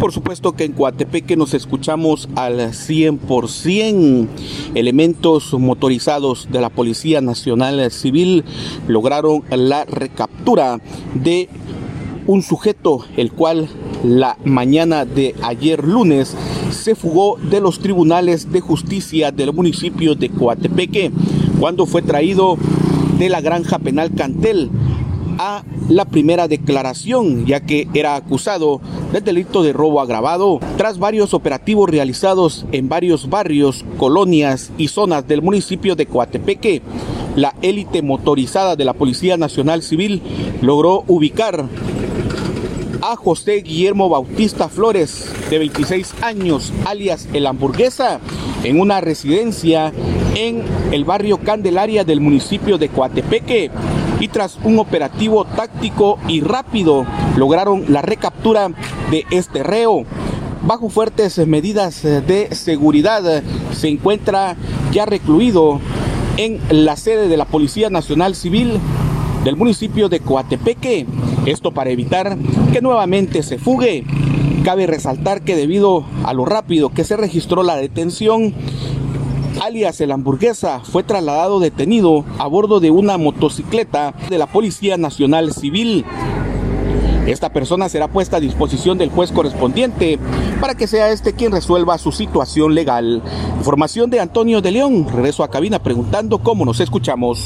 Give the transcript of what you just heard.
Por supuesto que en Coatepeque nos escuchamos al 100%. Elementos motorizados de la Policía Nacional Civil lograron la recaptura de un sujeto el cual la mañana de ayer lunes se fugó de los tribunales de justicia del municipio de Coatepeque cuando fue traído de la granja penal Cantel a la primera declaración, ya que era acusado del delito de robo agravado. Tras varios operativos realizados en varios barrios, colonias y zonas del municipio de Coatepeque, la élite motorizada de la Policía Nacional Civil logró ubicar a José Guillermo Bautista Flores, de 26 años, alias El Hamburguesa, en una residencia en el barrio Candelaria del municipio de Coatepeque y tras un operativo táctico y rápido lograron la recaptura de este reo. Bajo fuertes medidas de seguridad se encuentra ya recluido en la sede de la Policía Nacional Civil del municipio de Coatepeque. Esto para evitar que nuevamente se fugue. Cabe resaltar que debido a lo rápido que se registró la detención, alias el hamburguesa, fue trasladado detenido a bordo de una motocicleta de la Policía Nacional Civil. Esta persona será puesta a disposición del juez correspondiente para que sea este quien resuelva su situación legal. Información de Antonio de León. Regreso a cabina preguntando cómo nos escuchamos.